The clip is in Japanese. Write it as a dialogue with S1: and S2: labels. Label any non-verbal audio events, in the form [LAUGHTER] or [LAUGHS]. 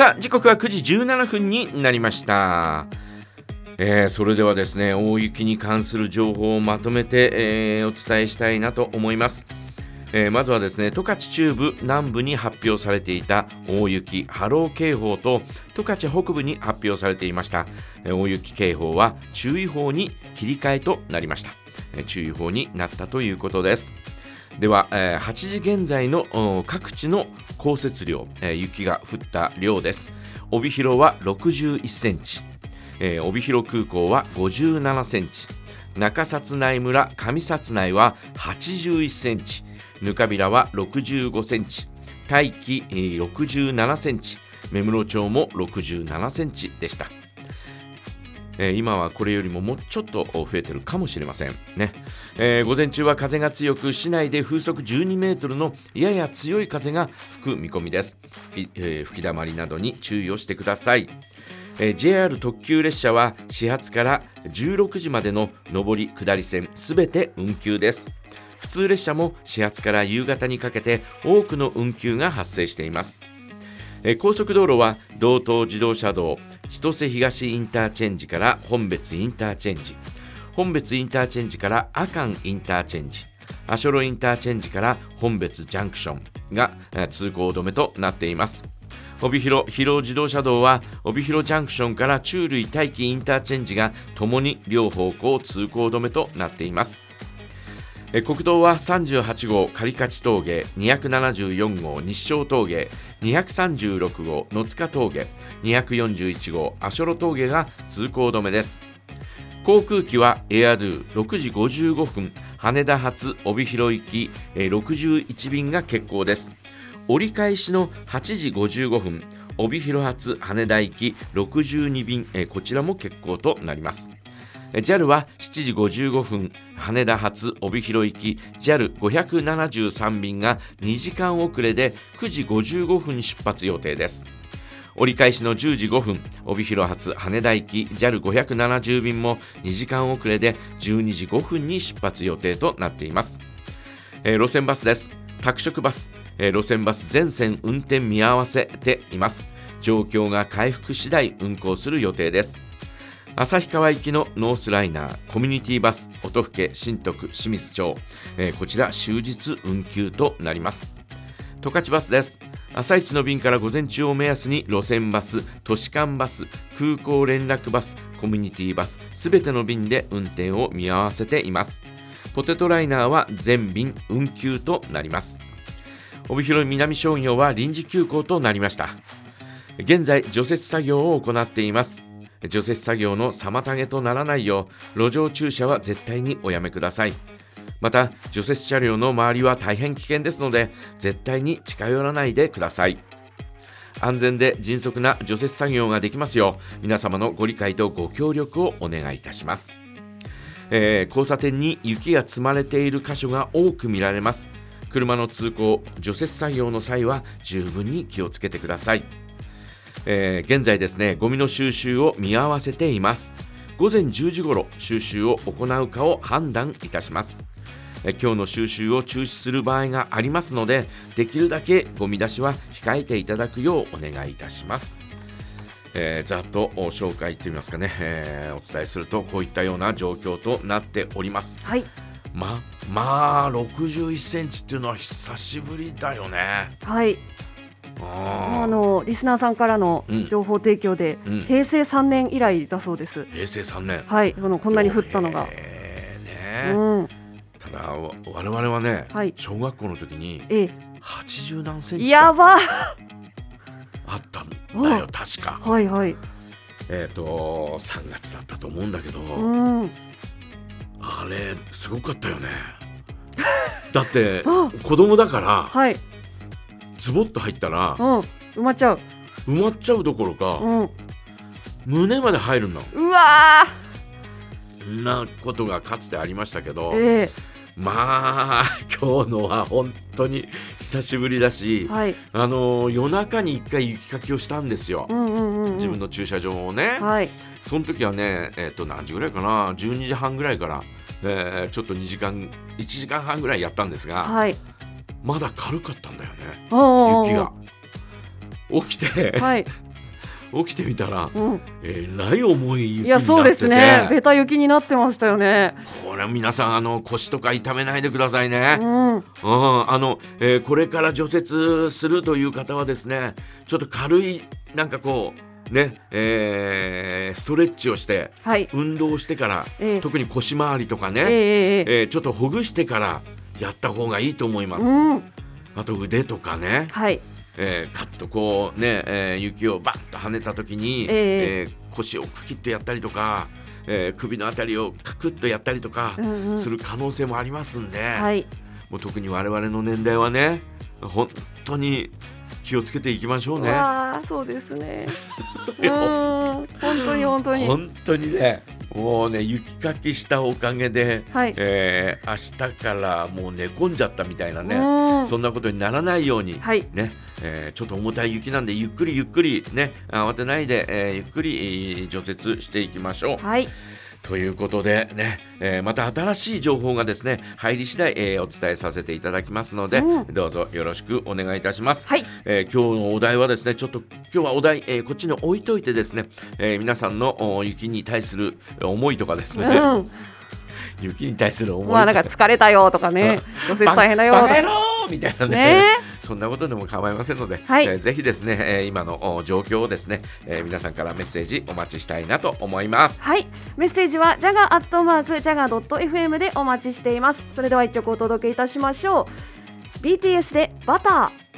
S1: さあ時刻は9時17分になりました。えー、それではですね大雪に関する情報をまとめて、えー、お伝えしたいなと思います。えー、まずはですね十勝中部南部に発表されていた大雪波浪警報と十勝北部に発表されていました、え、大雪警報は注意報に切り替えとなりました、え、注意報になったということです。では、えー、8時現在の各地の降雪量、えー、雪が降った量です。帯広は61センチ、えー、帯広空港は57センチ。中札内村上札内は81センチ。ぬかびらは65センチ。大気67センチ。目室町も67センチでした。えー、今はこれよりももうちょっと増えてるかもしれません。ね、えー、午前中は風が強く市内で風速12メートルのやや強い風が吹く見込みです。吹き,、えー、吹き溜まりなどに注意をしてください。え JR 特急列車は始発から16時までの上り下り線すべて運休です。普通列車も始発から夕方にかけて多くの運休が発生しています。高速道路は道東自動車道千歳東インターチェンジから本別インターチェンジ。本別インターチェンジから阿寒インターチェンジ。足寄インターチェンジから本別ジャンクションが通行止めとなっています。帯広広自動車道は帯広ジャンクションから中類大気インターチェンジがともに両方向通行止めとなっています。国道は38号狩勝峠274号日照峠236号野塚峠241号足寄峠が通行止めです。航空機はエアドゥ6時55分羽田発帯広行き61便が欠航です。折り返しの8時55分帯広発羽田行き62便こちらも欠航となります。JAL は7時55分羽田発帯広行き JAL573 便が2時間遅れで9時55分出発予定です。折り返しの10時5分帯広発羽田行き JAL570 便も2時間遅れで12時5分に出発予定となっています、えー、路線バスです。拓殖バス、えー、路線バス全線運転見合わせています。状況が回復次第運行する予定です。旭川行きのノースライナーコミュニティバス音更新徳清水町、えー、こちら終日運休となります十勝バスです朝一の便から午前中を目安に路線バス、都市間バス、空港連絡バス、コミュニティバス、すべての便で運転を見合わせています。ポテトライナーは全便運休となります。帯広南商業は臨時休校となりました。現在、除雪作業を行っています。除雪作業の妨げとならないよう路上駐車は絶対におやめください。また除雪車両の周りは大変危険ですので絶対に近寄らないでください。安全で迅速な除雪作業ができますよう皆様のご理解とご協力をお願いいたします、えー、交差点に雪が積まれている箇所が多く見られます。車の通行除雪作業の際は十分に気をつけてください。えー、現在ですねゴミの収集を見合わせています午前10時ごろ収集を行うかを判断いたしますえ今日の収集を中止する場合がありますのでできるだけゴミ出しは控えていただくようお願いいたしますえー、ざっと紹介といいますかね、えー、お伝えするとこういったような状況となっております。
S2: はい。
S1: ままあ61センチっていうのは久しぶりだよね。
S2: はい。あのリスナーさんからの情報提供で、うん、平成3年以来だそうです。
S1: 平成3年。
S2: はい、このこんなに降ったのが。
S1: ね、うん、ただ我々はね、はい、小学校の時に80何センチ
S2: やば
S1: あったんだよ確か。
S2: はいはい。
S1: えっ、ー、と3月だったと思うんだけど、うん、あれすごかったよね。だって [LAUGHS] 子供だから。
S2: はい。
S1: ズボッと入ったら、
S2: うん、埋まっちゃう。
S1: 埋まっちゃうどころか、うん、胸まで入るんだ
S2: うわ
S1: なことがかつてありましたけど、えー、まあ今日のは本当に久しぶりだし、はい、あの夜中に1回雪かきをしたんですよ、うんうんうん、自分の駐車場をね、はい、その時はね、えー、と何時ぐらいかな？12時半ぐらいから、えー、ちょっと2時間1時間半ぐらいやったんですが、はい、まだ軽かったんだよね。雪が起きて、はい、起きてみたら、うん、えらい重い雪
S2: いやそうですね。ベタ雪になってましたよね。
S1: これ皆さんあの腰とか痛めないでくださいね、うん、うん、あの、えー、これから除雪するという方はですねちょっと軽いなんかこうねえー、ストレッチをして、はい、運動してから、えー、特に腰回りとかね、えー、えー、ちょっとほぐしてからやった方がいいと思います。うん、あと腕とかね、はいえー、カッとこうね、えー、雪をバッと跳ねた時に、えー、えー、腰をクキッとやったりとか、えー、首のあたりをカクッとやったりとかする可能性もありますんで、うんうんはい、もう特に我々の年代はね本当に気をつけていきましょうね。
S2: あそうですね。[LAUGHS] 本当に本当に。
S1: 本当にね。もうね雪かきしたおかげで、はい、えー、明日からもう寝込んじゃったみたいなねそんなことにならないように、はい、ねえー、ちょっと重たい雪なんでゆっくりゆっくりね慌てないで、えー、ゆっくり除雪していきましょう。はい。ということでね、えー、また新しい情報がですね入り次第、えー、お伝えさせていただきますので、うん、どうぞよろしくお願いいたします。はい、えー、今日のお題はですねちょっと今日はお題、えー、こっちに置いといてですね、えー、皆さんの雪に対する思いとかですね、うん。雪に対する思い
S2: まあなんか疲れたよとかね、除雪大変だよ
S1: とか。みたいなね、ね、そんなことでも構いませんので、はい、えー、ぜひですね、えー、今の状況をですね、えー、皆さんからメッセージお待ちしたいなと思います。
S2: はい、メッセージはジャガアットマークジャガドット FM でお待ちしています。それでは一曲お届けいたしましょう。BTS でバター。